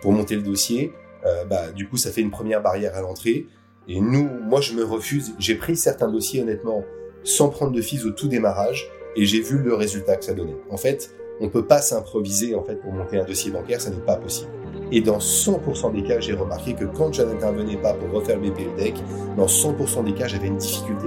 pour monter le dossier. bah, du coup, ça fait une première barrière à l'entrée. Et nous, moi, je me refuse. J'ai pris certains dossiers, honnêtement, sans prendre de fees au tout démarrage, et j'ai vu le résultat que ça donnait. En fait, on peut pas s'improviser en fait pour monter un dossier bancaire, ça n'est pas possible. Et dans 100% des cas, j'ai remarqué que quand je n'intervenais pas pour refaire le deck, dans 100% des cas, j'avais une difficulté.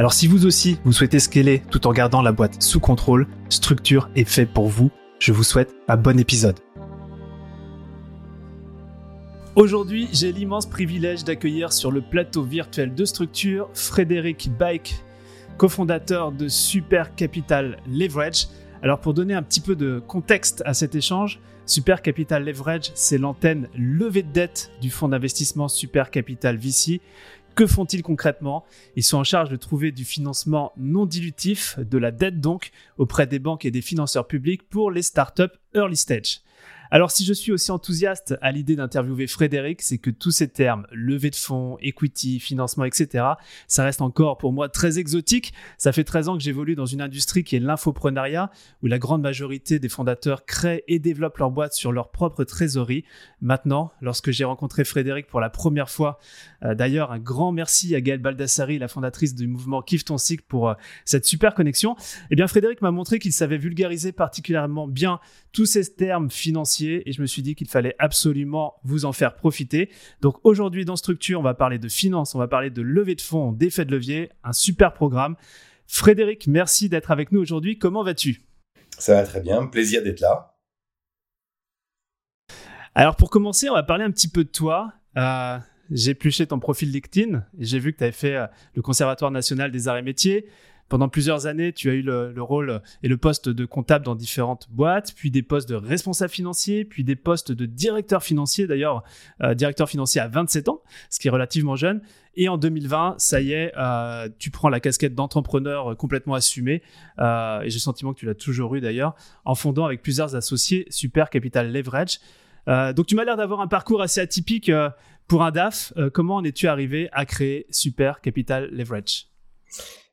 Alors si vous aussi, vous souhaitez scaler tout en gardant la boîte sous contrôle, Structure est fait pour vous. Je vous souhaite un bon épisode. Aujourd'hui, j'ai l'immense privilège d'accueillir sur le plateau virtuel de structure Frédéric Bike, cofondateur de Super Capital Leverage. Alors pour donner un petit peu de contexte à cet échange, Super Capital Leverage, c'est l'antenne levée de dette du fonds d'investissement Super Capital VC. Que font-ils concrètement? Ils sont en charge de trouver du financement non dilutif, de la dette donc, auprès des banques et des financeurs publics pour les startups early stage. Alors si je suis aussi enthousiaste à l'idée d'interviewer Frédéric, c'est que tous ces termes, levée de fonds, equity, financement, etc., ça reste encore pour moi très exotique. Ça fait 13 ans que j'évolue dans une industrie qui est l'infoprenariat, où la grande majorité des fondateurs créent et développent leur boîte sur leur propre trésorerie. Maintenant, lorsque j'ai rencontré Frédéric pour la première fois, euh, d'ailleurs un grand merci à Gaëlle Baldassari, la fondatrice du mouvement Kiffe ton cycle pour euh, cette super connexion, eh bien Frédéric m'a montré qu'il savait vulgariser particulièrement bien tous ces termes financiers et je me suis dit qu'il fallait absolument vous en faire profiter. Donc aujourd'hui dans Structure, on va parler de finance, on va parler de levée de fonds, d'effet de levier, un super programme. Frédéric, merci d'être avec nous aujourd'hui. Comment vas-tu? Ça va très bien, plaisir d'être là. Alors pour commencer, on va parler un petit peu de toi. Euh, j'ai épluché ton profil LinkedIn et j'ai vu que tu avais fait euh, le Conservatoire national des arts et métiers. Pendant plusieurs années, tu as eu le, rôle et le poste de comptable dans différentes boîtes, puis des postes de responsable financier, puis des postes de directeur financier, d'ailleurs, euh, directeur financier à 27 ans, ce qui est relativement jeune. Et en 2020, ça y est, euh, tu prends la casquette d'entrepreneur complètement assumée, euh, et j'ai le sentiment que tu l'as toujours eu d'ailleurs, en fondant avec plusieurs associés Super Capital Leverage. donc tu m'as l'air d'avoir un parcours assez atypique pour un DAF. comment en es-tu arrivé à créer Super Capital Leverage?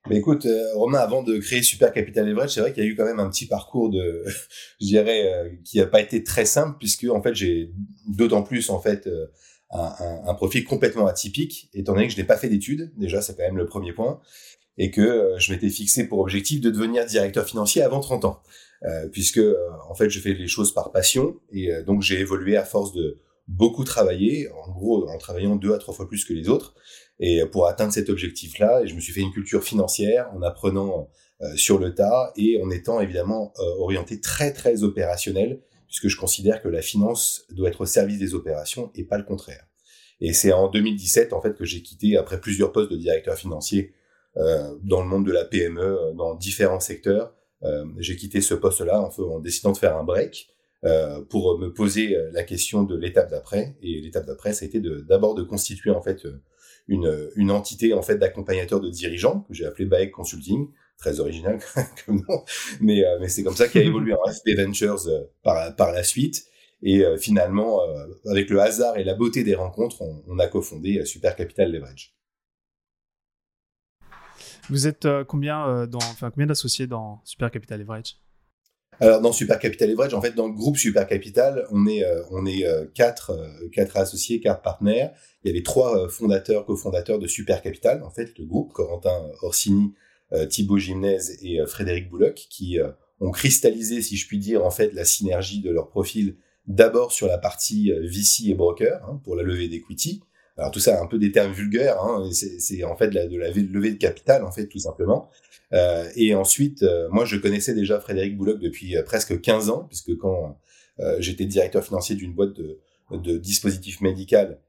Mais écoute, euh, Romain, avant de créer Super Capital Leverage, c'est vrai qu'il y a eu quand même un petit parcours de, je dirais, euh, qui n'a pas été très simple puisque en fait j'ai d'autant plus en fait euh, un, profil complètement atypique, étant donné que je n'ai pas fait d'études. Déjà, c'est quand même le premier point, et que je m'étais fixé pour objectif de devenir directeur financier avant 30 ans, puisque en fait je fais les choses par passion. Et donc j'ai évolué à force de beaucoup travailler, en gros en travaillant deux à trois fois plus que les autres. Et pour atteindre cet objectif-là, je me suis fait une culture financière en apprenant euh, sur le tas et en étant évidemment euh, orienté très très opérationnel, puisque je considère que la finance doit être au service des opérations et pas le contraire. Et c'est en 2017 en fait que j'ai quitté après plusieurs postes de directeur financier euh, dans le monde de la PME, dans différents secteurs. j'ai quitté ce poste-là en, en, décidant de faire un break pour me poser la question de l'étape d'après. Et l'étape d'après, ça a été d'abord de, de, constituer en fait une, une entité en fait d'accompagnateur de dirigeants que j'ai appelé Baek Consulting, très original comme nom, mais euh, mais c'est comme ça qu'a évolué en FP Ventures euh, par par la suite. Et euh, finalement, avec le hasard et la beauté des rencontres, on, on a cofondé Super Capital Leverage. Vous êtes combien dans, enfin combien d'associés dans Super Capital Leverage? Alors dans Super Capital Leverage, en fait, dans le groupe Super Capital, on est euh, on est euh, quatre euh, quatre associés, quatre partenaires. Il y a les trois fondateurs, cofondateurs de Super Capital, en fait, le groupe Corentin Orsini, Thibaut Gimnez et Frédéric Bouloc, qui ont cristallisé, si je puis dire, en fait, la synergie de leur profil d'abord sur la partie VC et broker hein, pour la levée d'equity. Alors tout ça, un peu des termes vulgaires, hein, c'est en fait de la levée de capital, en fait, tout simplement. Euh, et ensuite, euh, moi, je connaissais déjà Frédéric Bouloc depuis euh, presque 15 ans, puisque quand j'étais directeur financier d'une boîte de, de dispositifs médical,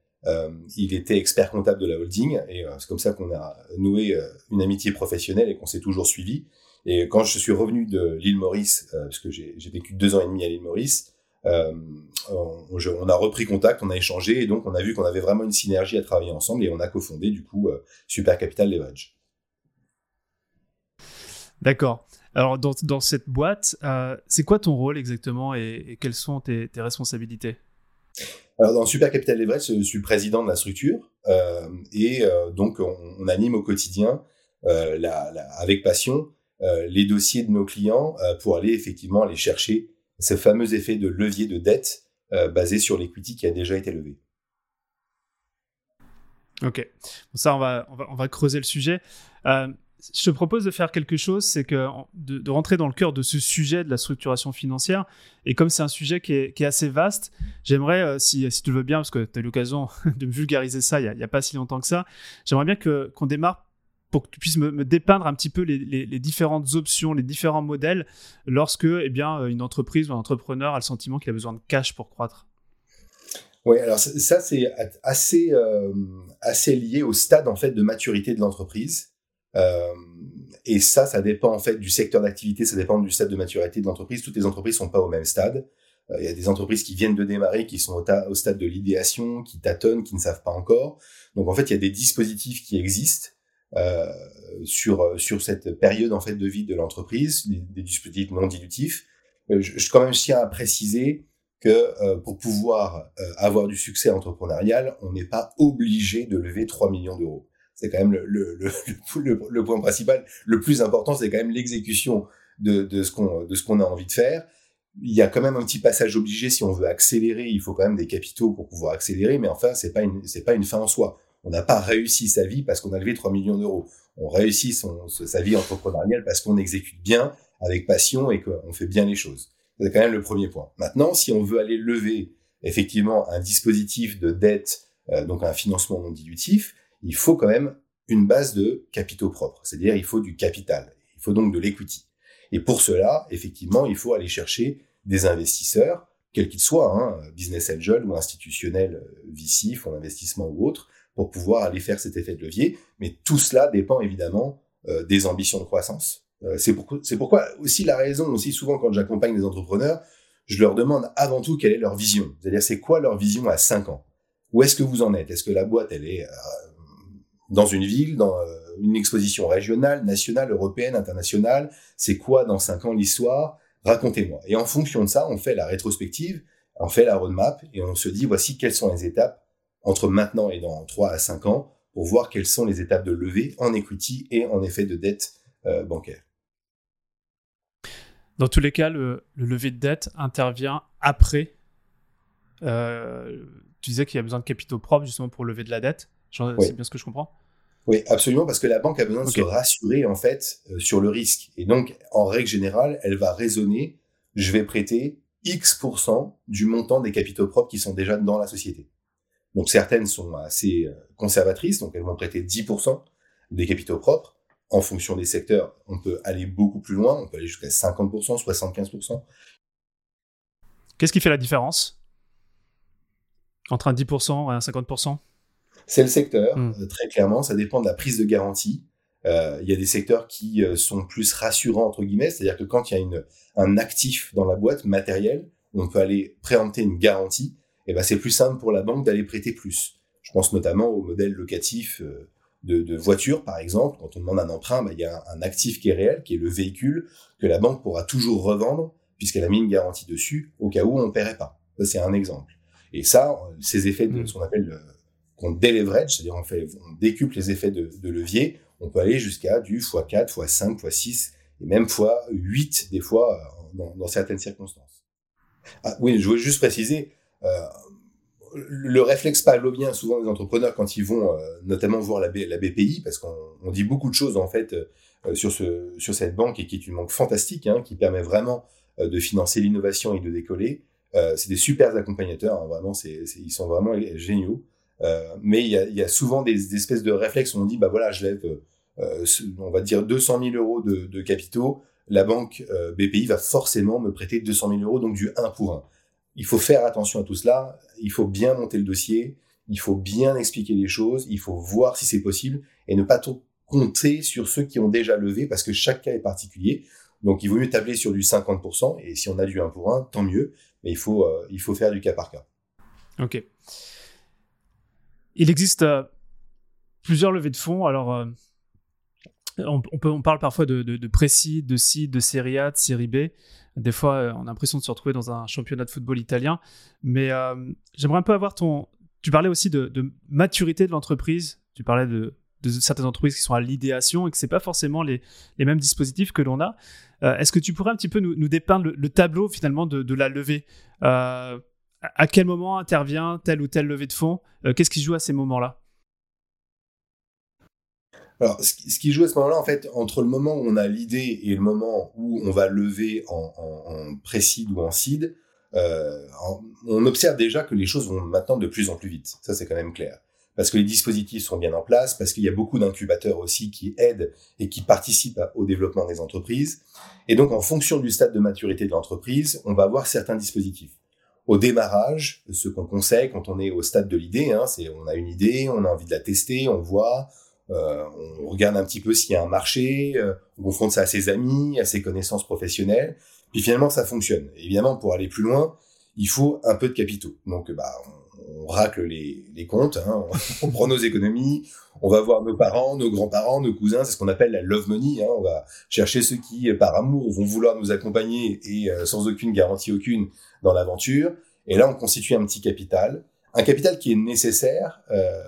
il était expert comptable de la holding, et c'est comme ça qu'on a noué une amitié professionnelle et qu'on s'est toujours suivi. Et quand je suis revenu de l'île Maurice, parce que j'ai vécu deux ans et demi à l'île Maurice, on, a repris contact, on a échangé, et donc on a vu qu'on avait vraiment une synergie à travailler ensemble, et on a cofondé du coup Super Capital Leverage. D'accord. Alors, dans, cette boîte, euh, c'est quoi ton rôle exactement et, quelles sont tes, responsabilités? Alors, dans Super Capital Leverage, je suis président de la structure euh, et euh, donc on, anime au quotidien, avec passion, les dossiers de nos clients pour aller effectivement aller chercher ce fameux effet de levier de dette basé sur l'equity qui a déjà été levé. Ok, ça on va, on va, on va creuser le sujet je te propose de faire quelque chose, c'est que de, rentrer dans le cœur de ce sujet de la structuration financière. Et comme c'est un sujet qui est, assez vaste, j'aimerais, euh, si, tu le veux bien, parce que tu as eu l'occasion de me vulgariser ça il n'y a, pas si longtemps que ça, j'aimerais bien qu'on démarre pour que tu puisses me, dépeindre un petit peu les, différentes options, les différents modèles lorsque eh bien, une entreprise ou un entrepreneur a le sentiment qu'il a besoin de cash pour croître. Oui, alors ça, c'est assez, euh, assez lié au stade en fait de maturité de l'entreprise. Euh, et ça, ça dépend en fait du secteur d'activité, ça dépend du stade de maturité de l'entreprise. Toutes les entreprises sont pas au même stade. Euh, il y a des entreprises qui viennent de démarrer, qui sont au, stade de l'idéation, qui tâtonnent, qui ne savent pas encore. Donc en fait, il y a des dispositifs qui existent euh, sur sur cette période en fait de vie de l'entreprise, des, dispositifs non dilutifs. Euh, je, je, quand même tiens à préciser que euh, pour pouvoir avoir du succès entrepreneurial, on n'est pas obligé de lever 3 millions d'euros c'est quand même le, point principal. Le plus important, c'est quand même l'exécution de, ce qu'on a envie de faire. Il y a quand même un petit passage obligé si on veut accélérer. Il faut quand même des capitaux pour pouvoir accélérer, mais enfin, c'est pas une pas une fin en soi. On n'a pas réussi sa vie parce qu'on a levé 3 millions d'euros. On réussit sa vie entrepreneuriale parce qu'on exécute bien, avec passion et qu'on fait bien les choses. C'est quand même le premier point. Maintenant, si on veut aller lever effectivement un dispositif de dette, euh, donc un financement non dilutif, il faut quand même une base de capitaux propres, c'est-à-dire il faut du capital, il faut donc de l'equity. Et pour cela, effectivement, il faut aller chercher des investisseurs, quels qu'ils soient, hein, business angel ou institutionnel, euh, VC, fonds d'investissement ou autre, pour pouvoir aller faire cet effet de levier. Mais tout cela dépend évidemment euh, des ambitions de croissance. Euh, c'est pourquoi, pourquoi aussi la raison, aussi souvent quand j'accompagne des entrepreneurs, je leur demande avant tout quelle est leur vision. C'est-à-dire c'est quoi leur vision à 5 ans? Où est-ce que vous en êtes? Est-ce que la boîte, elle est dans une ville, dans euh, une exposition régionale, nationale, européenne, internationale. C'est quoi dans cinq ans l'histoire? Racontez-moi. Et en fonction de ça, on fait la rétrospective, on fait la roadmap et on se dit voici quelles sont les étapes entre maintenant et dans trois à cinq ans pour voir quelles sont les étapes de levée en equity et en effet de dette euh, bancaire. Dans tous les cas, le, le lever de dette intervient après. Euh, tu disais qu'il y a besoin de capitaux propres justement pour lever de la dette. C'est bien ce que je comprends Oui, absolument, parce que la banque a besoin de se rassurer en fait euh, sur le risque. Et donc, en règle générale, elle va raisonner, je vais prêter X% du montant des capitaux propres qui sont déjà dans la société. Donc certaines sont assez euh, conservatrices, donc elles vont prêter 10% des capitaux propres. En fonction des secteurs, on peut aller beaucoup plus loin, on peut aller jusqu'à 50%, 75%. Qu'est-ce qui fait la différence entre un 10% et un 50% c'est le secteur, hmm. euh, très clairement. Ça dépend de la prise de garantie. Euh, il y a des secteurs qui euh, sont plus rassurants entre guillemets, c'est-à-dire que quand il y a une, un actif dans la boîte matériel, on peut aller préempter une garantie. Et ben c'est plus simple pour la banque d'aller prêter plus. Je pense notamment au modèle locatif de, de voiture, par exemple. Quand on demande un emprunt, ben, il y a un, actif qui est réel, qui est le véhicule que la banque pourra toujours revendre puisqu'elle a mis une garantie dessus au cas où on ne paierait pas. Ça c'est un exemple. Et ça, ces effets de hmm. ce qu'on appelle qu'on déleverage, c'est-à-dire on fait, on décuple les effets de, de levier, on peut aller jusqu'à du x4, x5, x6 et même x8 des fois euh, dans, dans certaines circonstances. Ah, oui, je voulais juste préciser, euh, le réflexe pavlovien souvent des entrepreneurs quand ils vont euh, notamment voir la, la BPI, parce qu'on on dit beaucoup de choses en fait euh, sur, ce, sur cette banque et qui est une banque fantastique, hein, qui permet vraiment de financer l'innovation et de décoller. c'est des super accompagnateurs, hein, vraiment, c'est, ils sont vraiment géniaux. Euh, mais il y a, souvent des, espèces de réflexes où on dit, bah voilà, je lève, euh, on va dire 200 000 euros de, capitaux, la banque euh, BPI va forcément me prêter 200 000 euros, donc du 1 pour 1. Il faut faire attention à tout cela, il faut bien monter le dossier, il faut bien expliquer les choses, il faut voir si c'est possible et ne pas trop compter sur ceux qui ont déjà levé parce que chaque cas est particulier. Donc il vaut mieux tabler sur du 50%, et si on a du 1 pour 1, tant mieux, mais il faut, il faut faire du cas par cas. Ok. Il existe euh, plusieurs levées de fonds, alors on, peut, on parle parfois de, de, de précis, de seed, de A, de série B. Des fois, on a l'impression de se retrouver dans un championnat de football italien, mais j'aimerais un peu avoir ton... Tu parlais aussi de, maturité de l'entreprise, tu parlais de certaines entreprises qui sont à l'idéation et que c'est pas forcément les, mêmes dispositifs que l'on a. Euh, est-ce que tu pourrais un petit peu nous, dépeindre le, tableau finalement de, la levée? Euh, À quel moment intervient telle ou telle levée de fonds? Euh, Qu'est-ce qui joue à ces moments-là? Alors, ce qui joue à ce moment-là, en fait, entre le moment où on a l'idée et le moment où on va lever en, en, pré-seed ou en seed, on observe déjà que les choses vont maintenant de plus en plus vite. Ça, c'est quand même clair parce que les dispositifs sont bien en place, parce qu'il y a beaucoup d'incubateurs aussi qui aident et qui participent au développement des entreprises. Et donc, en fonction du stade de maturité de l'entreprise, on va avoir certains dispositifs. Au démarrage, ce qu'on conseille quand on est au stade de l'idée, hein, c'est on a une idée, on a envie de la tester, on voit, euh, on regarde un petit peu s'il y a un marché, euh, on confronte ça à ses amis, à ses connaissances professionnelles, puis finalement ça fonctionne. évidemment, pour aller plus loin, il faut un peu de capitaux. Donc, bah, on racle les, les comptes, hein, on prend nos économies, on va voir nos parents, nos grands-parents, nos cousins, c'est ce qu'on appelle la love money. Hein, on va chercher ceux qui, par amour, vont vouloir nous accompagner et euh, sans aucune garantie aucune dans l'aventure. Et là, on constitue un petit capital, un capital qui est nécessaire, euh,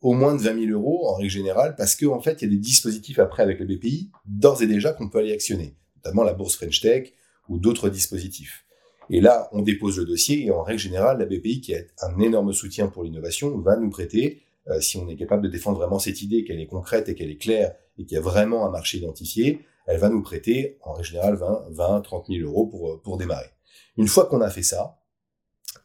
au moins de 20 000 euros en règle générale, parce qu'en en fait, il y a des dispositifs après avec le BPI, d'ores et déjà qu'on peut aller actionner, notamment la bourse French Tech ou d'autres dispositifs. Et là, on dépose le dossier et en règle générale, la BPI, qui est un énorme soutien pour l'innovation, va nous prêter, euh, si on est capable de défendre vraiment cette idée, qu'elle est concrète et qu'elle est claire et qu'il y a vraiment un marché identifié, elle va nous prêter en règle générale 20, 20 30 000 euros pour, euh, pour démarrer. Une fois qu'on a fait ça,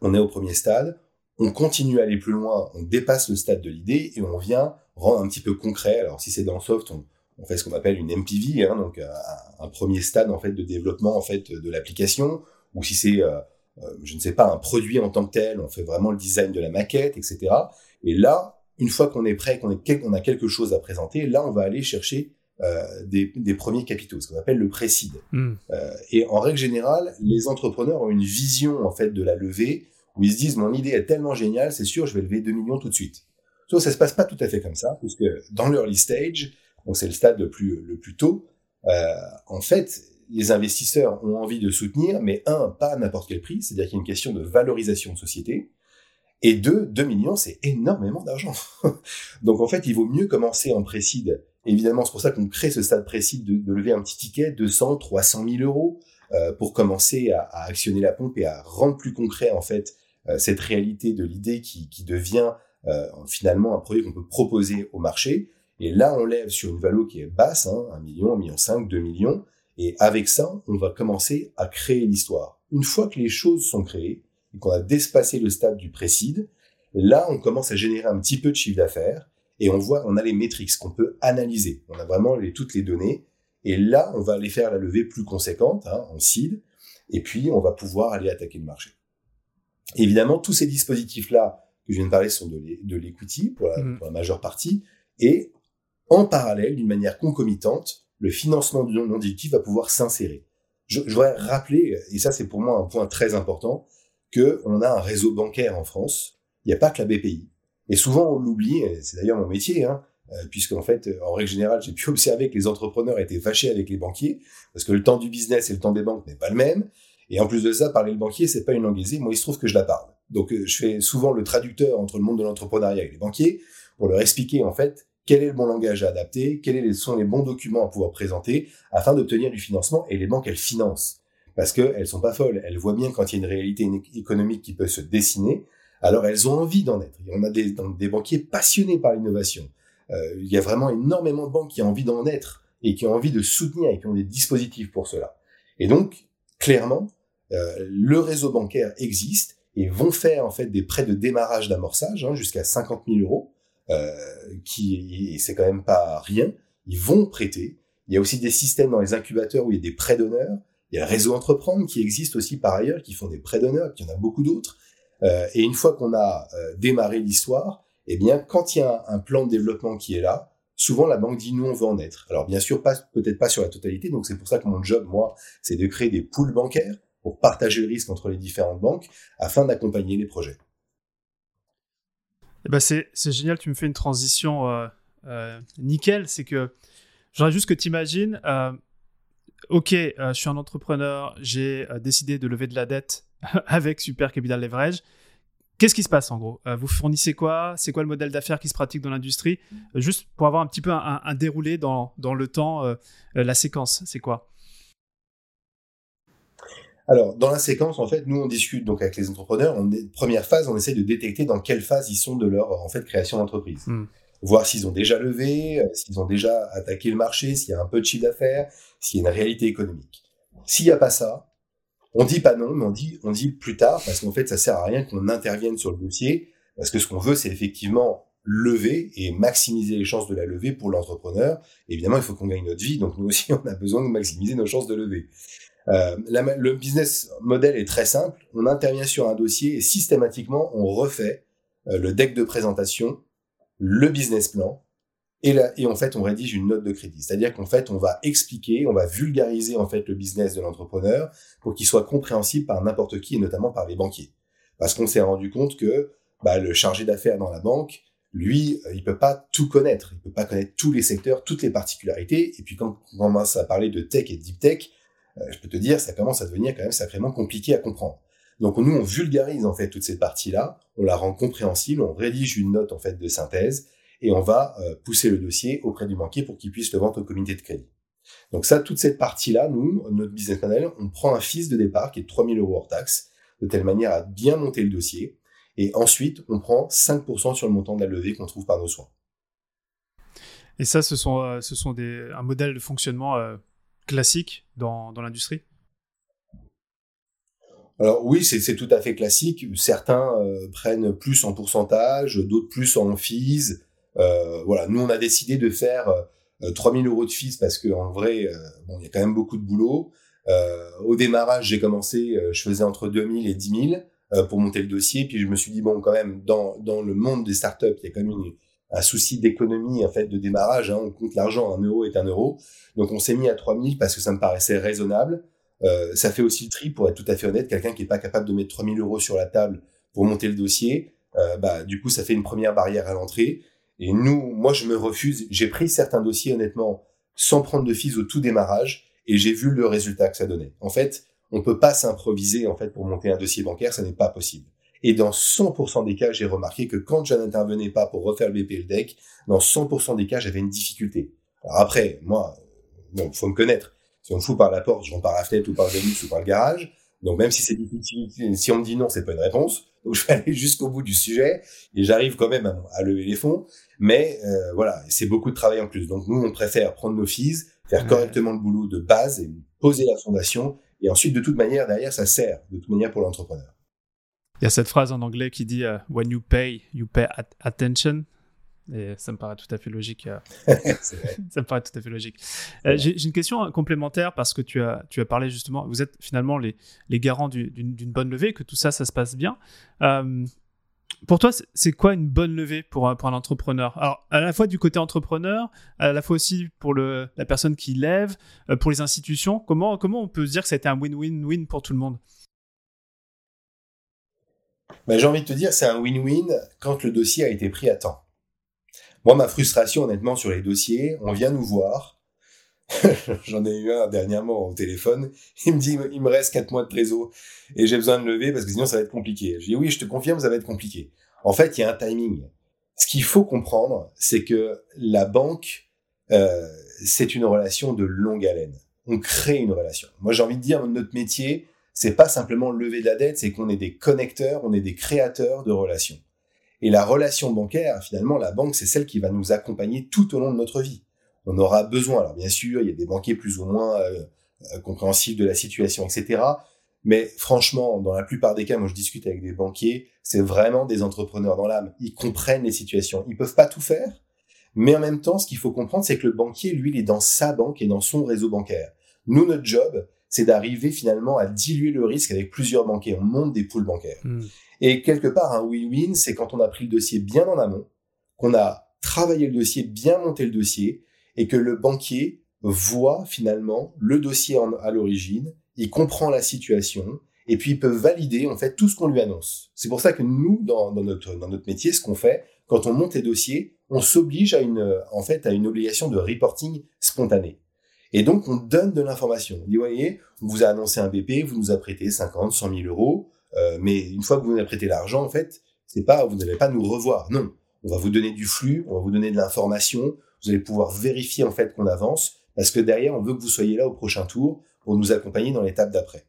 on est au premier stade, on continue à aller plus loin, on dépasse le stade de l'idée et on vient rendre un petit peu concret. Alors si c'est dans le soft, on, on fait ce qu'on appelle une MPV, hein, donc un, un, premier stade en fait de développement en fait de l'application ou si c'est, euh, euh, je ne sais pas, un produit en tant que tel, on fait vraiment le design de la maquette, etc. Et là, une fois qu'on est prêt, qu'on a quelque chose à présenter, là, on va aller chercher euh, des, des, premiers capitaux, ce qu'on appelle le précide. Hmm. Euh, et en règle générale, les entrepreneurs ont une vision en fait de la levée où ils se disent mon idée est tellement géniale, c'est sûr, je vais lever 2 millions tout de suite. Sauf que ça se passe pas tout à fait comme ça, puisque dans l'early stage, donc c'est le stade le plus le plus tôt, euh, en fait, les investisseurs ont envie de soutenir, mais un, pas à n'importe quel prix, c'est-à-dire qu'il y a une question de valorisation de société, et deux, 2 millions, c'est énormément d'argent. Donc en fait, il vaut mieux commencer en précide. Évidemment, c'est pour ça qu'on crée ce stade précide de, lever un petit ticket, 200, 300 000 euros, euh, pour commencer à, actionner la pompe et à rendre plus concret en fait euh, cette réalité de l'idée qui, devient euh, finalement un produit qu'on peut proposer au marché. Et là, on lève sur une valeur qui est basse, hein, 1 million, 1 million 5, 2 millions, et avec ça, on va commencer à créer l'histoire. Une fois que les choses sont créées et qu'on a dépassé le stade du précide, là, on commence à générer un petit peu de chiffre d'affaires et on voit, on a les métriques qu'on peut analyser. On a vraiment les, toutes les données et là, on va aller faire la levée plus conséquente hein, en seed et puis on va pouvoir aller attaquer le marché. évidemment, tous ces dispositifs-là que je viens de parler sont de l'equity pour, mmh. pour la majeure partie et en parallèle, d'une manière concomitante, le financement du non dilutif va pouvoir s'insérer. Je, voudrais rappeler, et ça c'est pour moi un point très important, que on a un réseau bancaire en France. Il n'y a pas que la BPI. Et souvent on l'oublie, c'est d'ailleurs mon métier, hein, euh, puisque en fait, en règle générale, j'ai pu observer que les entrepreneurs étaient fâchés avec les banquiers, parce que le temps du business et le temps des banques n'est pas le même. Et en plus de ça, parler le banquier, c'est pas une langue aisée. Moi, il se trouve que je la parle. Donc, euh, je fais souvent le traducteur entre le monde de l'entrepreneuriat et les banquiers pour leur expliquer en fait quel est le bon langage à adapter, quels sont les bons documents à pouvoir présenter afin d'obtenir du financement et les banques elles financent parce qu'elles sont pas folles, elles voient bien quand il y a une réalité économique qui peut se dessiner, alors elles ont envie d'en être. On a des, banquiers passionnés par l'innovation. Euh, il y a vraiment énormément de banques qui ont envie d'en être et qui ont envie de soutenir et qui ont des dispositifs pour cela. Et donc, clairement, euh, le réseau bancaire existe et vont faire en fait des prêts de démarrage d'amorçage hein, jusqu'à 50 000 euros qui c'est quand même pas rien. Ils vont prêter. Il y a aussi des systèmes dans les incubateurs où il y a des prêts d'honneur. Il y a le réseau entreprendre qui existe aussi par ailleurs, qui font des prêts d'honneur, il y en a beaucoup d'autres. Euh, et une fois qu'on a euh, démarré l'histoire, eh bien, quand il y a un, plan de développement qui est là, souvent la banque dit nous on veut en être. Alors bien sûr pas peut-être pas sur la totalité, donc c'est pour ça que mon job moi c'est de créer des pools bancaires pour partager le risque entre les différentes banques afin d'accompagner les projets. Eh ben c'est génial, tu me fais une transition euh, euh, nickel, c'est que j'aurais juste que tu imagines, euh, ok, je suis un entrepreneur, j'ai décidé de lever de la dette avec Super Capital Leverage. Qu'est-ce qui se passe en gros? Vous fournissez quoi? C'est quoi le modèle d'affaires qui se pratique dans l'industrie? Juste pour avoir un petit peu un, déroulé dans, dans, le temps, la séquence, c'est quoi? Alors, dans la séquence, en fait, nous, on discute donc avec les entrepreneurs. En première phase, on essaie de détecter dans quelle phase ils sont de leur en fait création d'entreprise. Hmm. Voir s'ils ont déjà levé, euh, s'ils ont déjà attaqué le marché, s'il y a un peu de chiffre d'affaires, s'il y a une réalité économique. S'il n'y a pas ça, on dit pas non, mais on dit, on dit plus tard, parce qu'en fait, ça sert à rien qu'on intervienne sur le dossier, parce que ce qu'on veut, c'est effectivement lever et maximiser les chances de la levée pour l'entrepreneur. Évidemment, il faut qu'on gagne notre vie, donc nous aussi, on a besoin de maximiser nos chances de lever. Euh, le business model est très simple. On intervient sur un dossier et systématiquement, on refait euh, le deck de présentation, le business plan, et, là, et en fait, on rédige une note de crédit. C'est-à-dire qu'en fait, on va expliquer, on va vulgariser en fait le business de l'entrepreneur pour qu'il soit compréhensible par n'importe qui et notamment par les banquiers. Parce qu'on s'est rendu compte que bah, le chargé d'affaires dans la banque, lui, euh, il peut pas tout connaître. Il peut pas connaître tous les secteurs, toutes les particularités. Et puis quand on commence à parler de tech et de deep tech, je peux te dire, ça commence à devenir quand même sacrément compliqué à comprendre. Donc nous, on vulgarise en fait toute cette partie-là, on la rend compréhensible, on rédige une note en fait de synthèse et on va euh, pousser le dossier auprès du banquier pour qu'il puisse le vendre au comité de crédit. Donc ça, toute cette partie-là, nous, notre business model, on prend un fils de départ qui est 3000 euros hors taxe, de telle manière à bien monter le dossier, et ensuite on prend 5% sur le montant de la levée qu'on trouve par nos soins. Et ça, ce sont, euh, ce sont des, un modèle de fonctionnement classique dans, dans l'industrie? Alors oui, c'est tout à fait classique. Certains euh, prennent plus en pourcentage, d'autres plus en fees. Euh, voilà, nous on a décidé de faire euh, 3000 euros de fees parce que en vrai, euh, bon, il y a quand même beaucoup de boulot. Au démarrage, j'ai commencé, je faisais entre 2000 et 10 000 pour monter le dossier. Puis je me suis dit bon, quand même, dans dans le monde des startups, il y a quand même une, un souci d'économie en fait de démarrage. Hein, on compte l'argent, un euro est un euro. Donc on s'est mis à 3000 parce que ça me paraissait raisonnable. Euh, ça fait aussi le tri, pour être tout à fait honnête, quelqu'un qui est pas capable de mettre 3000 euros sur la table pour monter le dossier, euh, bah du coup ça fait une première barrière à l'entrée. Et nous, moi je me refuse. J'ai pris certains dossiers honnêtement sans prendre de fees au tout démarrage et j'ai vu le résultat que ça donnait. En fait, on peut pas s'improviser en fait pour monter un dossier bancaire, ça n'est pas possible. Et dans 100% des cas, j'ai remarqué que quand je n'intervenais pas pour refaire le BP le deck, dans 100% des cas, j'avais une difficulté. Alors après, moi, bon, faut me connaître. Si on me fout par la porte, je rentre par la fenêtre ou par le Vénus ou par le garage. Donc même si c'est difficile, si on me dit non, c'est pas une réponse. Donc je vais aller jusqu'au bout du sujet et j'arrive quand même à, lever les fonds. Mais euh, voilà, c'est beaucoup de travail en plus. Donc nous, on préfère prendre nos fees, faire correctement le boulot de base et poser la fondation. Et ensuite, de toute manière, derrière, ça sert de toute manière pour l'entrepreneur. Il y a cette phrase en anglais qui dit euh, When you pay, you pay attention. Et ça me paraît tout à fait logique. Euh. ça me paraît tout à fait logique. Euh, j'ai une question complémentaire parce que tu as, tu as parlé justement, vous êtes finalement les, les garants d'une bonne levée, que tout ça, ça se passe bien. pour toi, c'est quoi une bonne levée pour, pour un entrepreneur? Alors, à la fois du côté entrepreneur, à la fois aussi pour le, la personne qui lève, pour les institutions, comment, comment on peut se dire que ça a été un win-win-win pour tout le monde? Bah, j'ai envie de te dire, c'est un win-win quand le dossier a été pris à temps. Moi, ma frustration, honnêtement, sur les dossiers, on vient nous voir. J'en ai eu un dernièrement au téléphone. Il me dit, il me reste quatre mois de trésor et j'ai besoin de lever parce que sinon ça va être compliqué. Je dis oui, je te confirme, ça va être compliqué. En fait, il y a un timing. Ce qu'il faut comprendre, c'est que la banque, euh, c'est une relation de longue haleine. On crée une relation. Moi, j'ai envie de dire, notre métier, c'est pas simplement lever de la dette, c'est qu'on est des connecteurs, on est des créateurs de relations. Et la relation bancaire, finalement, la banque, c'est celle qui va nous accompagner tout au long de notre vie. On aura besoin, alors bien sûr, il y a des banquiers plus ou moins euh, euh, compréhensifs de la situation, etc. Mais franchement, dans la plupart des cas, moi je discute avec des banquiers, c'est vraiment des entrepreneurs dans l'âme. Ils comprennent les situations. Ils peuvent pas tout faire, mais en même temps, ce qu'il faut comprendre, c'est que le banquier, lui, il est dans sa banque et dans son réseau bancaire. Nous, notre job, c'est d'arriver finalement à diluer le risque avec plusieurs banquiers. On monte des poules bancaires. Hmm. Et quelque part, un win-win, c'est quand on a pris le dossier bien en amont, qu'on a travailler le dossier, bien monter le dossier, et que le banquier voit finalement le dossier à l'origine, il comprend la situation, et puis il peut valider en fait tout ce qu'on lui annonce. C'est pour ça que nous, dans, notre, dans notre métier, ce qu'on fait, quand on monte les dossiers, on s'oblige à une, en fait, à une obligation de reporting spontané. Et donc, on donne de l'information. On dit, voyez, on vous a annoncé un BP, vous nous a prêté 50, 100 000 euros, euh, mais une fois que vous nous avez prêté l'argent, en fait, c'est pas, vous n'allez pas nous revoir. Non. On va vous donner du flux, on va vous donner de l'information, vous allez pouvoir vérifier, en fait, qu'on avance, parce que derrière, on veut que vous soyez là au prochain tour pour nous accompagner dans l'étape d'après.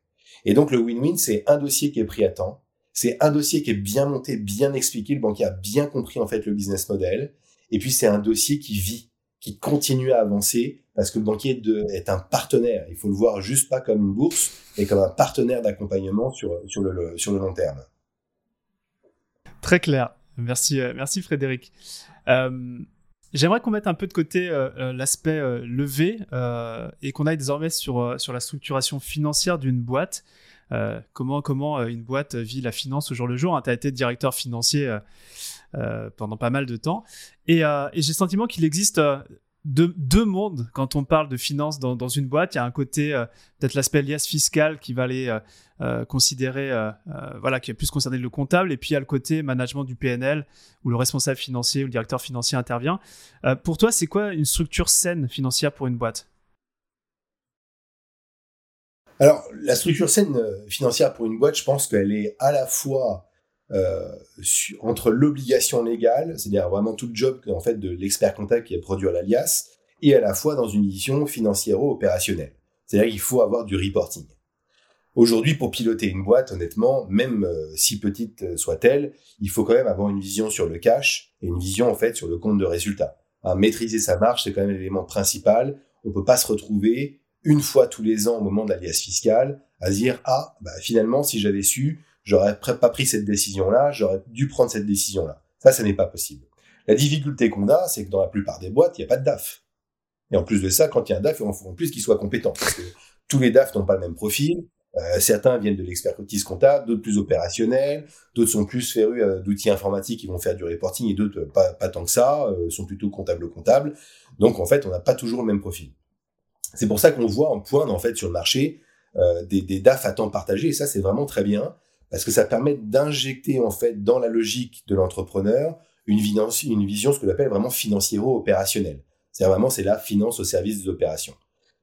Et donc, le win-win, c'est un dossier qui est pris à temps, c'est un dossier qui est bien monté, bien expliqué, le banquier a bien compris, en fait, le business model, et puis c'est un dossier qui vit, qui continue à avancer, parce que le banquier est un partenaire. Il faut le voir juste pas comme une bourse, mais comme un partenaire d'accompagnement sur, sur, le, sur le long terme. Très clair. Merci, euh, merci Frédéric. Euh, j'aimerais qu'on mette un peu de côté euh, l'aspect levé et qu'on aille désormais sur, sur la structuration financière d'une boîte. comment, comment une boîte vit la finance au jour le jour? Hein, tu as été directeur financier pendant pas mal de temps. Et, et j'ai le sentiment qu'il existe deux, mondes quand on parle de finance dans, une boîte. Il y a un côté, euh, peut-être l'aspect liasse fiscal qui va aller euh, euh, considérer, voilà, qui est plus concerné le comptable. Et puis il y a le côté management du PNL où le responsable financier ou le directeur financier intervient. pour toi, c'est quoi une structure saine financière pour une boîte? Alors, la structure saine financière pour une boîte, je pense qu'elle est à la fois euh, entre l'obligation légale, c'est-à-dire vraiment tout le job en fait de l'expert comptable qui est produit l'alias, et à la fois dans une vision financière-opérationnelle. C'est-à-dire qu'il faut avoir du reporting. Aujourd'hui, pour piloter une boîte, honnêtement, même euh, si petite euh, soit-elle, il faut quand même avoir une vision sur le cash et une vision en fait sur le compte de résultat. Maîtriser sa marge, c'est quand même l'élément principal. On peut pas se retrouver une fois tous les ans au moment de l'alias fiscale à dire ah bah, finalement si j'avais su j'aurais pas pris cette décision-là, j'aurais dû prendre cette décision-là. Ça, ça n'est pas possible. La difficulté qu'on a, c'est que dans la plupart des boîtes, il n'y a pas de DAF. Et en plus de ça, quand il y a un DAF, il faut en plus qu'il soit compétent. Parce que tous les DAF n'ont pas le même profil. Euh, certains viennent de l'expertise comptable, d'autres plus opérationnels, d'autres sont plus férus euh, d'outils informatiques qui vont faire du reporting et d'autres pas, pas, tant que ça, euh, sont plutôt comptables-comptables. Donc en fait, on n'a pas toujours le même profil. C'est pour ça qu'on voit en point en fait sur le marché des, des DAF à temps partagé et ça c'est vraiment très bien parce que ça permet d'injecter en fait dans la logique de l'entrepreneur une, vision, ce que l'on appelle vraiment financiero-opérationnelle. C'est vraiment c'est la finance au service des opérations.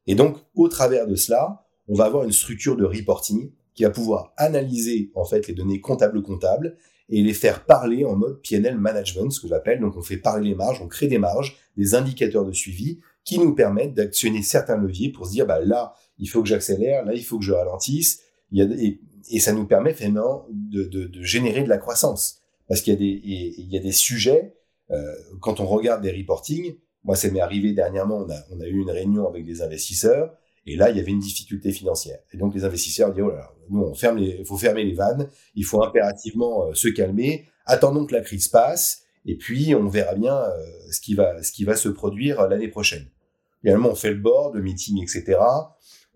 Et donc au travers de cela, on va avoir une structure de reporting qui va pouvoir analyser en fait les données comptables comptables et les faire parler en mode PNL management, ce que j'appelle. Donc on fait parler les marges, on crée des marges, des indicateurs de suivi qui nous permettent d'actionner certains leviers pour se dire bah là il faut que j'accélère, là il faut que je ralentisse. Il y a, et ça nous permet finalement de, de, de, générer de la croissance. Parce qu'il y a des, il y a des sujets, euh, quand on regarde des reportings, moi ça m'est arrivé dernièrement, on a, on a eu une réunion avec des investisseurs, et là il y avait une difficulté financière. Et donc les investisseurs disent, oh là là, nous on ferme les, il faut fermer les vannes, il faut impérativement euh, se calmer, attendons que la crise passe, et puis on verra bien euh, ce, qui va, ce qui va se produire l'année prochaine. Finalement on fait le board, le meeting, etc.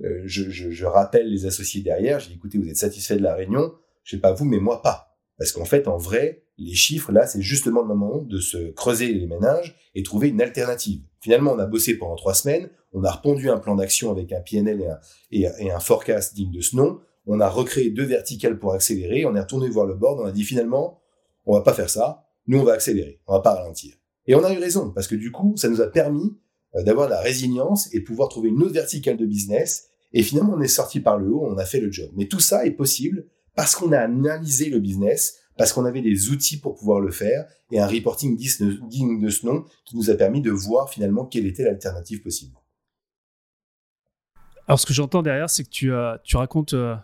Euh, je, je, je, rappelle les associés derrière, j'ai dit écoutez, vous êtes satisfait de la réunion, je sais pas vous, mais moi pas. Parce qu'en fait, en vrai, les chiffres, là, c'est justement le moment de se creuser les ménages et trouver une alternative. Finalement, on a bossé pendant trois semaines, on a repondu un plan d'action avec un PNL et un, et, et un forecast digne de ce nom, on a recréé deux verticales pour accélérer, on est retourné voir le board, on a dit finalement, on va pas faire ça, nous on va accélérer, on va pas ralentir. Et on a eu raison, parce que du coup, ça nous a permis euh, d'avoir la résilience et pouvoir trouver une autre verticale de business. Et finalement, on est sorti par le haut, on a fait le job. Mais tout ça est possible parce qu'on a analysé le business, parce qu'on avait des outils pour pouvoir le faire et un reporting digne de ce nom qui nous a permis de voir finalement quelle était l'alternative possible. Alors, ce que j'entends derrière, c'est que tu, euh, tu racontes euh,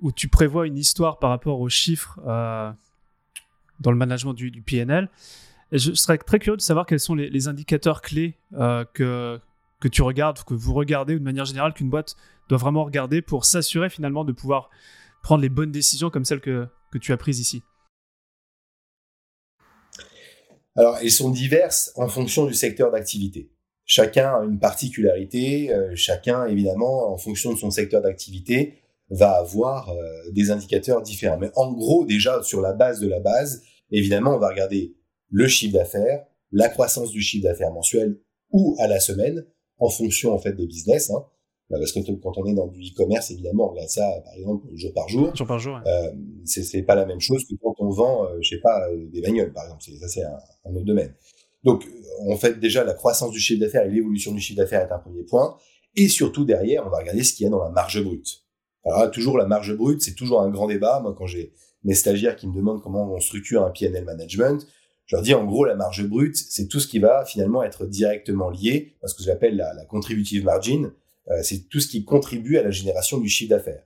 ou tu prévois une histoire par rapport aux chiffres dans le management du, du PNL je serais très curieux de savoir quels sont les, indicateurs clés euh, que, que tu regardes, que vous regardez, ou de manière générale, qu'une boîte doit vraiment regarder pour s'assurer finalement de pouvoir prendre les bonnes décisions comme celles que, que tu as prises ici. Alors, elles sont diverses en fonction du secteur d'activité. Chacun a une particularité, euh, chacun, évidemment, en fonction de son secteur d'activité, va avoir euh, des indicateurs différents. Mais en gros, déjà, sur la base de la base, évidemment, on va regarder le chiffre d'affaires, la croissance du chiffre d'affaires mensuel ou à la semaine en fonction en fait des business. Hein. Bah, parce que quand on est dans du e-commerce, évidemment, on regarde ça par exemple jour par jour. Jour par jour. Euh, c'est pas la même chose que quand on vend, euh, je sais pas, euh, des bagnoles par exemple. Ça c'est un, un, autre domaine. Donc en fait déjà la croissance du chiffre d'affaires et l'évolution du chiffre d'affaires est un premier point. Et surtout derrière, on va regarder ce qu'il y a dans la marge brute. Alors toujours la marge brute, c'est toujours un grand débat. Moi, quand j'ai mes stagiaires qui me demandent comment on structure un PNL management, je leur dis en gros la marge brute, c'est tout ce qui va finalement être directement lié, à ce que j'appelle la, la contributive margin, euh, c'est tout ce qui contribue à la génération du chiffre d'affaires.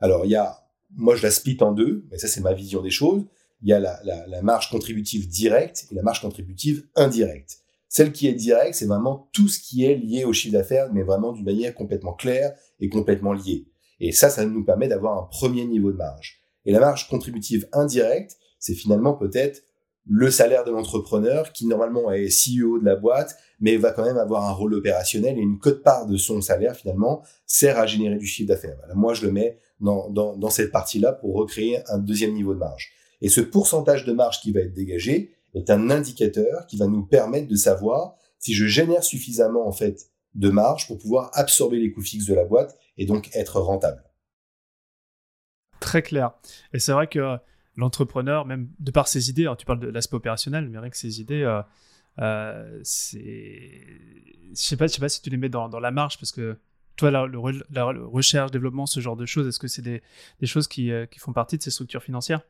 Alors il y a, moi je la split en deux, mais ça c'est ma vision des choses. Il y a la, la, la marge contributive directe et la marge contributive indirecte. Celle qui est directe, c'est vraiment tout ce qui est lié au chiffre d'affaires, mais vraiment d'une manière complètement claire et complètement liée. Et ça, ça nous permet d'avoir un premier niveau de marge. Et la marge contributive indirecte, c'est finalement peut-être le salaire de l'entrepreneur qui normalement est CEO de la boîte, mais va quand même avoir un rôle opérationnel et une cote-part de son salaire finalement sert à générer du chiffre d'affaires. moi, je le mets dans, dans, cette partie-là pour recréer un deuxième niveau de marge. Et ce pourcentage de marge qui va être dégagé est un indicateur qui va nous permettre de savoir si je génère suffisamment en fait de marge pour pouvoir absorber les coûts fixes de la boîte et donc être rentable. Très clair. Et c'est vrai que l'entrepreneur, même de par ses idées, alors tu parles de l'aspect opérationnel, mais rien que ses idées, euh, euh, c'est, je sais pas, je sais pas si tu les mets dans, dans la marge parce que toi, la, la, recherche, développement, ce genre de choses, est-ce que c'est des, des, choses qui, euh, qui, font partie de ces structures financières?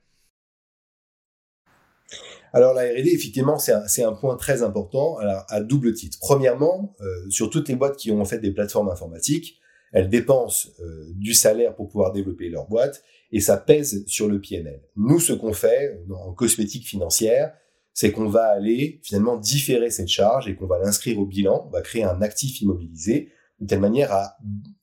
Alors la R&D, effectivement, c'est un, un, point très important alors, à double titre. Premièrement, sur toutes les boîtes qui ont en fait des plateformes informatiques, elles dépensent euh, du salaire pour pouvoir développer leur boîte et ça pèse sur le PNL. Nous, ce qu'on fait en cosmétique financière, c'est qu'on va aller finalement différer cette charge et qu'on va l'inscrire au bilan, on va créer un actif immobilisé de telle manière à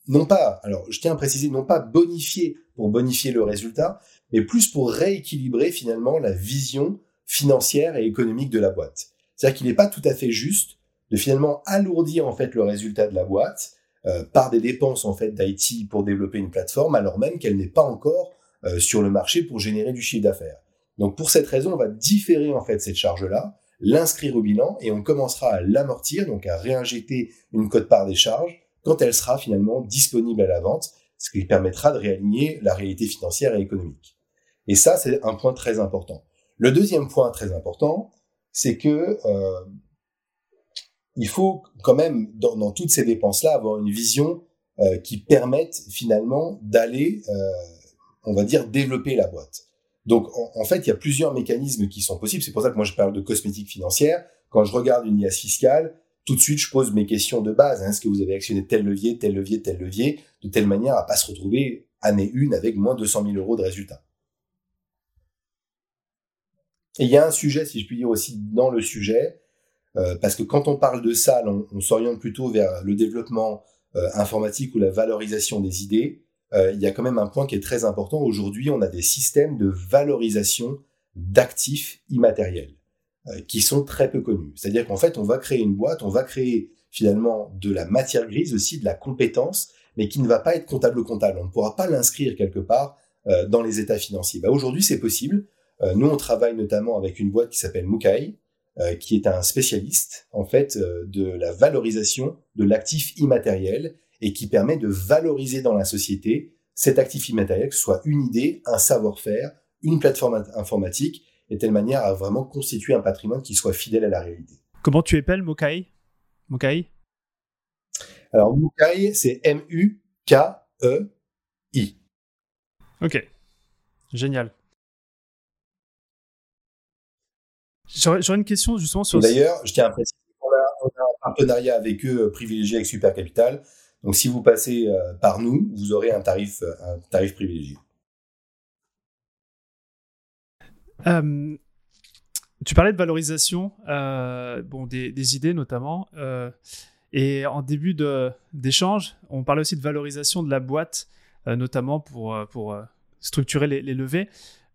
non pas, alors je tiens à préciser, non pas bonifier pour bonifier le résultat, mais plus pour rééquilibrer finalement la vision financière et économique de la boîte. C'est-à-dire qu'il n'est pas tout à fait juste de finalement alourdir en fait le résultat de la boîte euh, par des dépenses en fait d'IT pour développer une plateforme alors même qu'elle n'est pas encore euh, sur le marché pour générer du chiffre d'affaires. Donc pour cette raison, on va différer en fait cette charge-là, l'inscrire au bilan et on commencera à l'amortir, donc à réinjecter une cote-part des charges quand elle sera finalement disponible à la vente, ce qui permettra de réaligner la réalité financière et économique. Et ça, c'est un point très important. Le deuxième point très important, c'est que euh, il faut quand même, dans, dans toutes ces dépenses-là, avoir une vision euh, qui permette finalement d'aller, euh, on va dire, développer la boîte. Donc, en, en, fait, il y a plusieurs mécanismes qui sont possibles. C'est pour ça que moi, je parle de cosmétique financière. Quand je regarde une IAS fiscale, tout de suite, je pose mes questions de base. Hein. Est-ce que vous avez actionné tel levier, tel levier, tel levier, de telle manière à pas se retrouver année une avec moins de 200 000 euros de résultats? Et il y a un sujet, si je puis dire aussi, dans le sujet, euh, parce que quand on parle de ça, on, s'oriente plutôt vers le développement euh, informatique ou la valorisation des idées. Euh, il y a quand même un point qui est très important. Aujourd'hui, on a des systèmes de valorisation d'actifs immatériels euh, qui sont très peu connus. C'est-à-dire qu'en fait, on va créer une boîte, on va créer finalement de la matière grise aussi, de la compétence, mais qui ne va pas être comptable-comptable. On ne pourra pas l'inscrire quelque part euh, dans les états financiers. Bah, Aujourd'hui, c'est possible. Nous, on travaille notamment avec une boîte qui s'appelle Mukai, euh, qui est un spécialiste en fait euh, de la valorisation de l'actif immatériel et qui permet de valoriser dans la société cet actif immatériel, que ce soit une idée, un savoir-faire, une plateforme informatique, de telle manière à vraiment constituer un patrimoine qui soit fidèle à la réalité. Comment tu appelles Mukai Mukai Alors Mukai, c'est M-U-K-E-I. Ok, génial. J'aurais une question justement sur. D'ailleurs, je tiens à préciser qu'on a, un partenariat avec eux euh, privilégié avec Super Capital. Donc, si vous passez euh, par nous, vous aurez un tarif, euh, un tarif privilégié. Euh, tu parlais de valorisation, euh, bon, des, des, idées notamment. Euh, et en début d'échange, on parlait aussi de valorisation de la boîte, notamment pour, pour structurer les, les levées.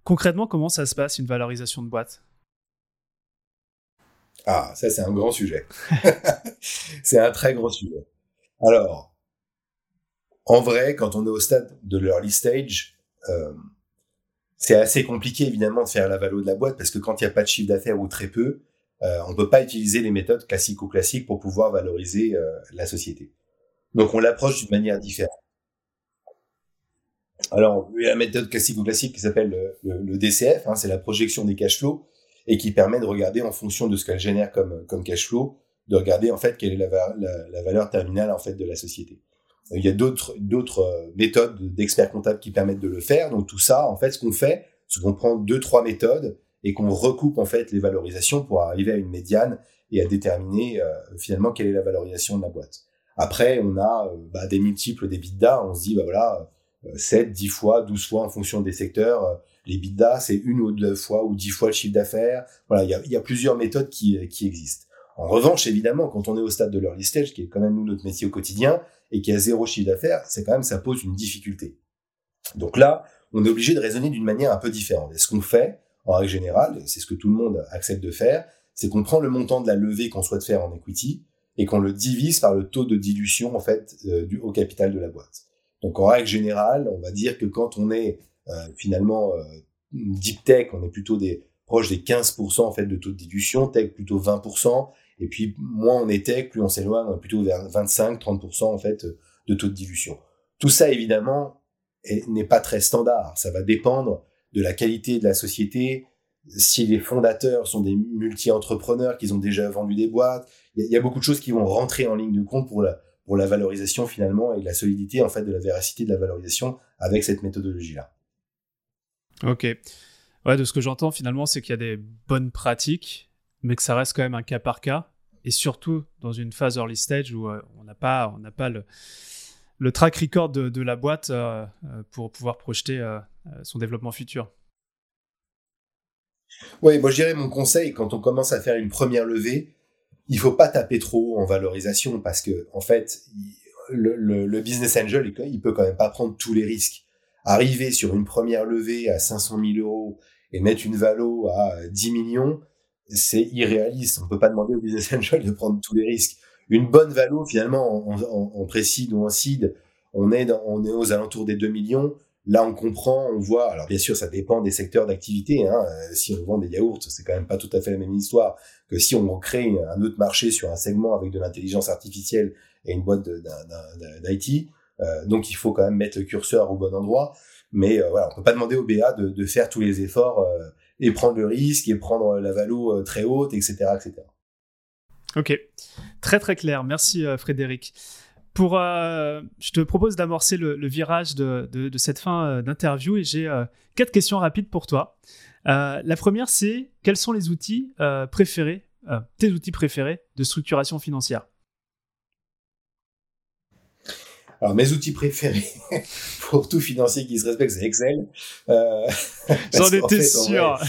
Concrètement, comment ça se passe, une valorisation de boîte? Ah, ça c'est un grand sujet. c'est un très gros sujet. Alors, en vrai, quand on est au stade de l'early stage, euh, c'est assez compliqué évidemment de faire la valo de la boîte parce que quand il n'y a pas de chiffre d'affaires ou très peu, euh, on peut pas utiliser les méthodes classiques ou classiques pour pouvoir valoriser euh, la société. Donc on l'approche d'une manière différente. Alors, il y a la méthode classique ou classique qui s'appelle le, DCF, hein, c'est la projection des cash flows, et qui permet de regarder en fonction de ce qu'elle génère comme, comme cash flow, de regarder en fait quelle est la, la, valeur terminale en fait de la société. Il y a d'autres euh, méthodes d'experts comptables qui permettent de le faire. Donc tout ça, en fait, ce qu'on fait, c'est qu'on prend deux trois méthodes et qu'on recoupe en fait les valorisations pour arriver à une médiane et à déterminer euh, finalement quelle est la valorisation de la boîte. Après, on a euh, bah, des multiples des bidas. On se dit, bah voilà, 7, 10 fois, 12 fois en fonction des secteurs. Les bidas, c'est une ou deux fois ou dix fois le chiffre d'affaires. Voilà, il y a, plusieurs méthodes qui, qui existent. En revanche, évidemment, quand on est au stade de l'early stage, qui est quand même nous notre métier au quotidien, et qui a zéro chiffre d'affaires, c'est quand même ça pose une difficulté. Donc là, on est obligé de raisonner d'une manière un peu différente. Et ce qu'on fait, en règle générale, c'est ce que tout le monde accepte de faire, c'est qu'on prend le montant de la levée qu'on souhaite faire en equity et qu'on le divise par le taux de dilution en fait euh, du haut capital de la boîte. Donc en règle générale, on va dire que quand on est euh, finalement euh, deep tech, on est plutôt proche des 15% en fait de taux de dilution, tech plutôt 20%, et puis, moins on est tech, plus on s'éloigne plutôt vers 25-30% en fait de taux de dilution. Tout ça, évidemment, n'est pas très standard. Ça va dépendre de la qualité de la société, si les fondateurs sont des multi-entrepreneurs, qu'ils ont déjà vendu des boîtes. Il y, a beaucoup de choses qui vont rentrer en ligne de compte pour la, pour la valorisation finalement et la solidité en fait de la véracité de la valorisation avec cette méthodologie-là. Ok. Ouais, de ce que j'entends finalement, c'est qu'il y a des bonnes pratiques mais que ça reste quand même un cas par cas, et surtout dans une phase early stage où euh, on n'a pas, on n'a pas le, le track record de, la boîte euh, euh, pour pouvoir projeter son développement futur. Oui, moi je dirais mon conseil quand on commence à faire une première levée, il faut pas taper trop en valorisation parce que en fait le, le, business angel il peut quand même pas prendre tous les risques. Arriver sur une première levée à 500 000 euros et mettre une valo à 10 millions, c'est irréaliste. On peut pas demander au business angel de prendre tous les risques. Une bonne valo, finalement, en, en, précide ou en seed, on est, dans, on est aux alentours des 2 millions. Là, on comprend, on voit. Alors, bien sûr, ça dépend des secteurs d'activité. Hein. Euh, si on vend des yaourts, c'est quand même pas tout à fait la même histoire que si on crée un autre marché sur un segment avec de l'intelligence artificielle et une boîte d'IT. Euh, donc, il faut quand même mettre le curseur au bon endroit. Mais euh, voilà, on peut pas demander au BA de, faire tous les efforts euh, et prendre le risque et prendre la valo très haute, etc., etc. Ok, très très clair. Merci Frédéric. Pour, je te propose d'amorcer le, virage de, cette fin d'interview et j'ai quatre questions rapides pour toi. la première, c'est quels sont les outils préférés, tes outils préférés de structuration financière? Alors, mes outils préférés pour tout financier qui se respecte, c'est Excel. Euh, J'en étais sûr.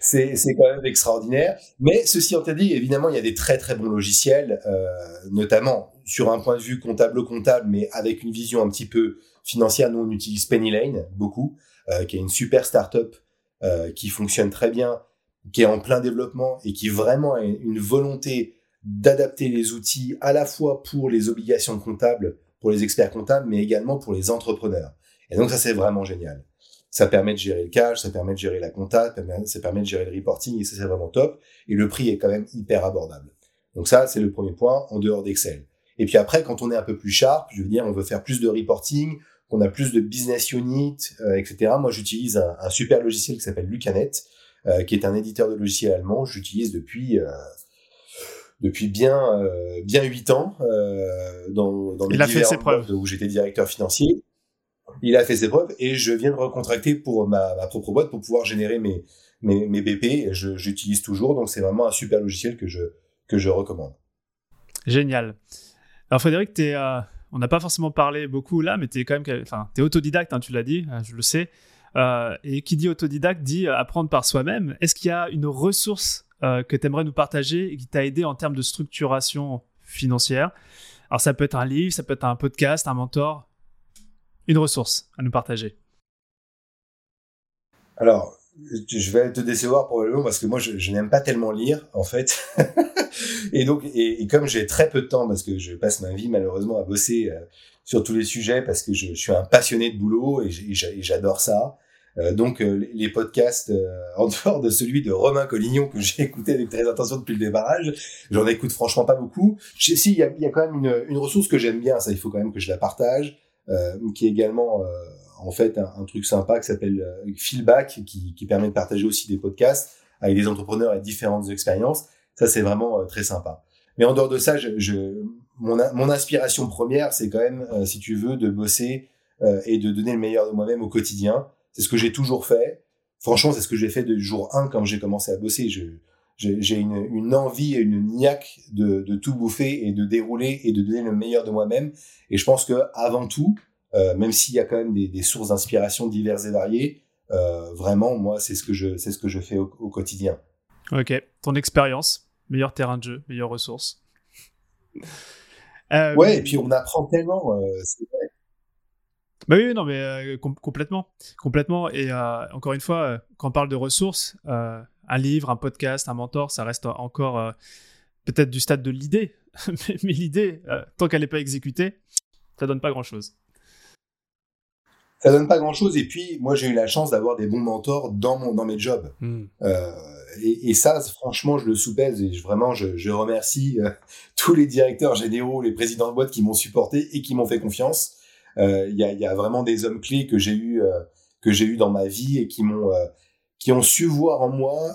c'est quand même extraordinaire. Mais ceci en dit, évidemment, il y a des très très bons logiciels, euh, notamment sur un point de vue comptable-comptable, mais avec une vision un petit peu financière. Nous, on utilise Lane beaucoup, euh, qui est une super startup euh, qui fonctionne très bien, qui est en plein développement et qui vraiment a une volonté d'adapter les outils à la fois pour les obligations comptables, pour les experts comptables, mais également pour les entrepreneurs. Et donc ça, c'est vraiment génial. Ça permet de gérer le cash, ça permet de gérer la compta, ça permet de gérer le reporting, et ça, c'est vraiment top. Et le prix est quand même hyper abordable. Donc ça, c'est le premier point en dehors d'Excel. Et puis après, quand on est un peu plus sharp, je veux dire, on veut faire plus de reporting, qu'on a plus de business unit, euh, etc. Moi, j'utilise un, super logiciel qui s'appelle Lucanet, euh, qui est un éditeur de logiciels allemand. J'utilise depuis euh, depuis bien euh, bien huit ans euh, dans, dans Il a fait ses preuves. où j'étais directeur financier. Il a fait ses preuves et je viens de recontracter pour ma, ma propre boîte pour pouvoir générer mes mes, mes BP. J'utilise toujours, donc c'est vraiment un super logiciel que je que je recommande. Génial. Alors Frédéric, es, euh, on n'a pas forcément parlé beaucoup là, mais tu es quand même, enfin, es autodidacte, hein, tu l'as dit, je le sais. Et qui dit autodidacte dit apprendre par soi-même. Est-ce qu'il y a une ressource euh, que tu aimerais nous partager et qui t'a aidé en termes de structuration financière. Alors ça peut être un livre, ça peut être un podcast, un mentor, une ressource à nous partager. Alors, je vais te décevoir probablement parce que moi je, n'aime pas tellement lire en fait. et donc, et, comme j'ai très peu de temps parce que je passe ma vie malheureusement à bosser euh, sur tous les sujets parce que je, suis un passionné de boulot et j'adore ça. Donc les podcasts en dehors de celui de Romain Collignon que j'ai écouté avec très attention depuis le démarrage, j'en écoute franchement pas beaucoup. Si il y a, y a, quand même une, une ressource que j'aime bien, ça il faut quand même que je la partage, qui est également en fait un, truc sympa qui s'appelle Feedback, qui, qui permet de partager aussi des podcasts avec des entrepreneurs et différentes expériences. Ça c'est vraiment très sympa. Mais en dehors de ça, je, je mon, mon, inspiration première, c'est quand même, euh, si tu veux, de bosser euh, et de donner le meilleur de moi-même au quotidien. C'est ce que j'ai toujours fait. Franchement, c'est ce que j'ai fait de jour 1 quand j'ai commencé à bosser. j'ai une, une, envie et une niaque de, de, tout bouffer et de dérouler et de donner le meilleur de moi-même. Et je pense que avant tout, euh, même s'il y a quand même des, des sources d'inspiration diverses et variées, euh, vraiment, moi, c'est ce que je, c'est ce que je fais au, au quotidien. Ok, ton expérience, meilleur terrain de jeu, meilleures ressources. Euh, ouais, et puis on apprend tellement, euh, c'est vrai. Bah oui, non, mais euh, complètement, complètement. Et encore une fois, quand on parle de ressources, un livre, un podcast, un mentor, ça reste encore peut-être du stade de l'idée, mais, l'idée, tant qu'elle n'est pas exécutée, ça donne pas grand-chose ça donne pas grand chose. Et puis, moi, j'ai eu la chance d'avoir des bons mentors dans mon, dans mes jobs. Hmm. Euh, et, et, ça, franchement, je le soupèse et je, vraiment, je, je remercie euh, tous les directeurs généraux, les présidents de boîte qui m'ont supporté et qui m'ont fait confiance. Euh, il y, a, y, a, vraiment des hommes clés que j'ai eu euh, que j'ai eu dans ma vie et qui m'ont qui ont su voir en moi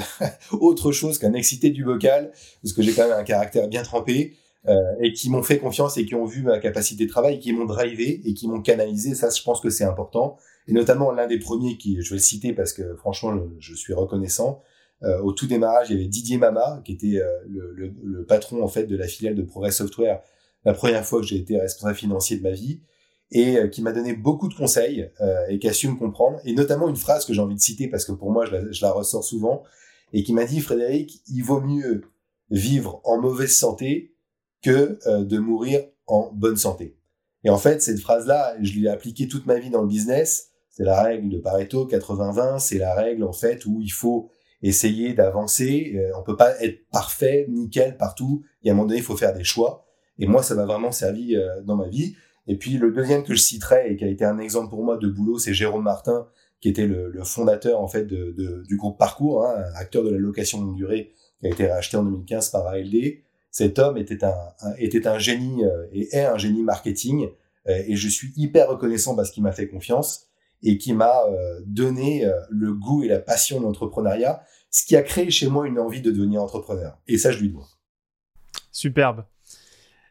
autre chose qu'un excité du bocal, parce que j'ai quand même un caractère bien trempé. Euh, et qui m'ont fait confiance et qui ont vu ma capacité de travail, qui m'ont drivé et qui m'ont canalisé. Ça, je pense que c'est important. Et notamment l'un des premiers qui, je vais le citer parce que franchement, je, suis reconnaissant. Euh, au tout démarrage, il y avait Didier Mama, qui était euh, le, le, le, patron en fait de la filiale de Progress Software, la première fois que j'ai été responsable financier de ma vie, et euh, qui m'a donné beaucoup de conseils et qui a su me comprendre. Et notamment une phrase que j'ai envie de citer parce que pour moi, je la, ressors souvent, et qui m'a dit, Frédéric, il vaut mieux vivre en mauvaise santé que euh, de mourir en bonne santé. Et en fait, cette phrase-là, je l'ai appliquée toute ma vie dans le business. C'est la règle de Pareto 80-20. C'est la règle en fait où il faut essayer d'avancer. Euh, on peut pas être parfait, nickel partout. Il y a un moment donné, il faut faire des choix. Et moi, ça m'a vraiment servi euh, dans ma vie. Et puis le deuxième que je citerai et qui a été un exemple pour moi de boulot, c'est Jérôme Martin, qui était le, fondateur en fait du groupe Parcours, hein, acteur de la location longue durée, qui a été racheté en 2015 par ALD cet homme était un, génie euh, et est un génie marketing euh, et je suis hyper reconnaissant parce qu'il m'a fait confiance et qui m'a donné le goût et la passion de l'entrepreneuriat, ce qui a créé chez moi une envie de devenir entrepreneur. Et ça, je lui dois. Superbe.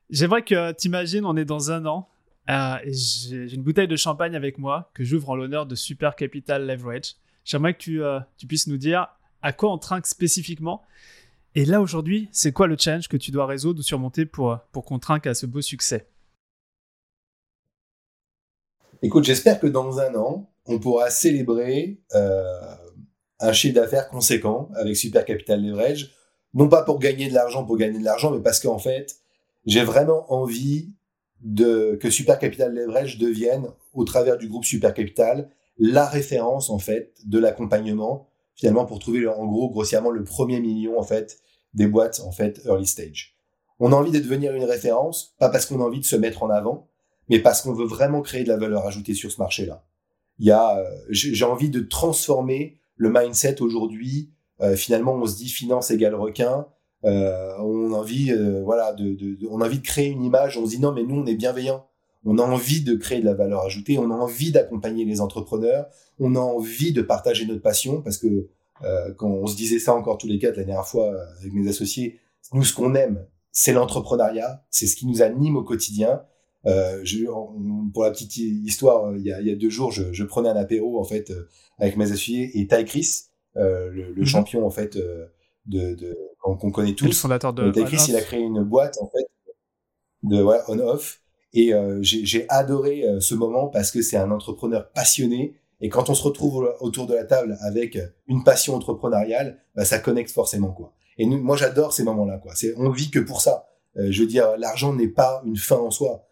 J'aimerais que tu imagines, on est dans un an, et j'ai une bouteille de champagne avec moi que j'ouvre en l'honneur de Super Capital Leverage. J'aimerais que tu, tu puisses nous dire à quoi on trinque spécifiquement et là, aujourd'hui, c'est quoi le challenge que tu dois résoudre ou surmonter pour, pour qu'on trinque à ce beau succès? Écoute, j'espère que dans un an, on pourra célébrer euh, un chiffre d'affaires conséquent avec Super Capital Leverage. Non pas pour gagner de l'argent pour gagner de l'argent, mais parce qu'en fait, j'ai vraiment envie de, que Super Capital Leverage devienne, au travers du groupe Super Capital, la référence en fait de l'accompagnement finalement pour trouver en gros grossièrement le premier million en fait des boîtes en fait early stage. On a envie de devenir une référence, pas parce qu'on a envie de se mettre en avant, mais parce qu'on veut vraiment créer de la valeur ajoutée sur ce marché-là. Il y a, euh, j'ai envie de transformer le mindset aujourd'hui. Euh, finalement, on se dit finance égale requin. Euh, on a envie, euh, voilà, de, de, de, on a envie de créer une image. On se dit non, mais nous, on est bienveillant. On a envie de créer de la valeur ajoutée, on a envie d'accompagner les entrepreneurs, on a envie de partager notre passion parce que euh, quand on se disait ça encore tous les quatre la dernière fois euh, avec mes associés, nous ce qu'on aime, c'est l'entrepreneuriat, c'est ce qui nous anime au quotidien. Euh, je, pour la petite histoire, il y a, il y a deux jours, je, je, prenais un apéro en fait avec mes associés et Ty Chris, le, le mhm. champion en fait de, de qu'on connaît tous. Le fondateur de. Chris, il a créé une boîte en fait de ouais, on off et euh, j'ai adoré euh, ce moment parce que c'est un entrepreneur passionné. Et quand on se retrouve autour de la table avec une passion entrepreneuriale, bah, ça connecte forcément quoi. Et nous, moi j'adore ces moments-là quoi. C'est on vit que pour ça. Euh, je veux dire, l'argent n'est pas une fin en soi.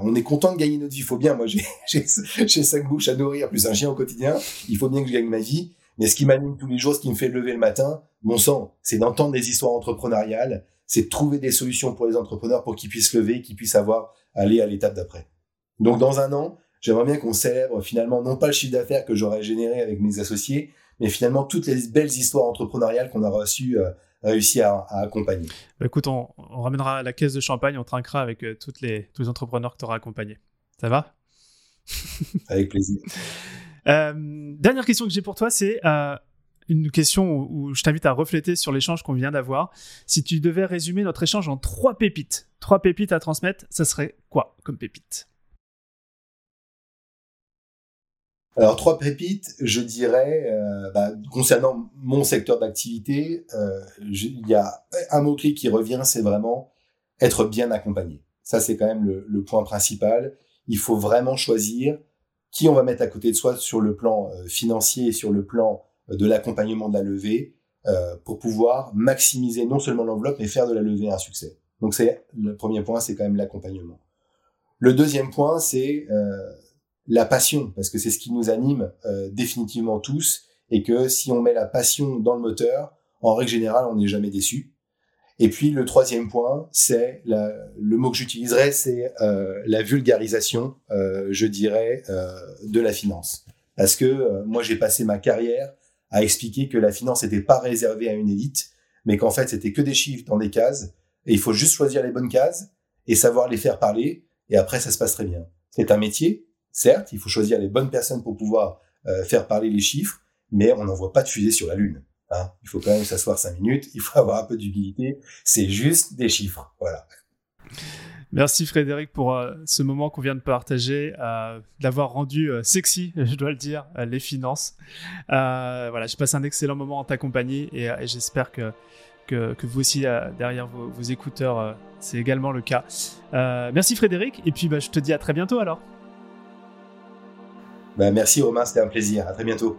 On est content de gagner notre vie. Il faut bien. Moi j'ai cinq bouches à nourrir plus un chien au quotidien. Il faut bien que je gagne ma vie. Mais ce qui m'anime tous les jours, ce qui me fait lever le matin, mon sang, c'est d'entendre des histoires entrepreneuriales, c'est de trouver des solutions pour les entrepreneurs pour qu'ils puissent lever, qu'ils puissent avoir aller à l'étape d'après. Donc dans un an, j'aimerais bien qu'on célèbre finalement non pas le chiffre d'affaires que j'aurais généré avec mes associés, mais finalement toutes les belles histoires entrepreneuriales qu'on a reçues, euh, réussi à, accompagner. Bah, écoute, on, ramènera la caisse de champagne, on trinquera avec euh, toutes les, tous les entrepreneurs que tu auras accompagnés. Ça va? Avec plaisir. Euh, dernière question que j'ai pour toi, c'est une question où, je t'invite à refléter sur l'échange qu'on vient d'avoir. Si tu devais résumer notre échange en trois pépites, trois pépites à transmettre, ça serait quoi comme pépite? Alors trois pépites, je dirais, euh, bah, concernant mon secteur d'activité, euh, il y a un mot-clé qui revient, c'est vraiment être bien accompagné. Ça, c'est quand même le, point principal. Il faut vraiment choisir qui on va mettre à côté de soi sur le plan euh, financier sur le plan de l'accompagnement de la levée pour pouvoir maximiser non seulement l'enveloppe, mais faire de la levée un succès. Donc c'est le premier point, c'est quand même l'accompagnement. Le deuxième point, c'est la passion, parce que c'est ce qui nous anime euh, définitivement tous, et que si on met la passion dans le moteur, en règle générale, on n'est jamais déçu. Et puis le troisième point, c'est le mot que j'utiliserais, c'est euh, la vulgarisation, euh, je dirais, de la finance. Parce que moi, j'ai passé ma carrière à expliquer que la finance n'était pas réservée à une élite, mais qu'en fait, c'était que des chiffres dans des cases, et il faut juste choisir les bonnes cases et savoir les faire parler, et après, ça se passe très bien. C'est un métier, Certes, il faut choisir les bonnes personnes pour pouvoir euh, faire parler les chiffres, mais on n'envoie pas de fusée sur la Lune. Hein. Il faut quand même s'asseoir cinq minutes, il faut avoir un peu d'humilité. C'est juste des chiffres. Voilà. Merci Frédéric pour euh, ce moment qu'on vient de partager, euh, d'avoir rendu sexy, je dois le dire, les finances. voilà, je passe un excellent moment en ta compagnie et, j'espère que, que, vous aussi derrière vos, écouteurs, c'est également le cas. merci Frédéric et puis bah, je te dis à très bientôt alors. Bah, merci Romain, c'était un plaisir. À très bientôt.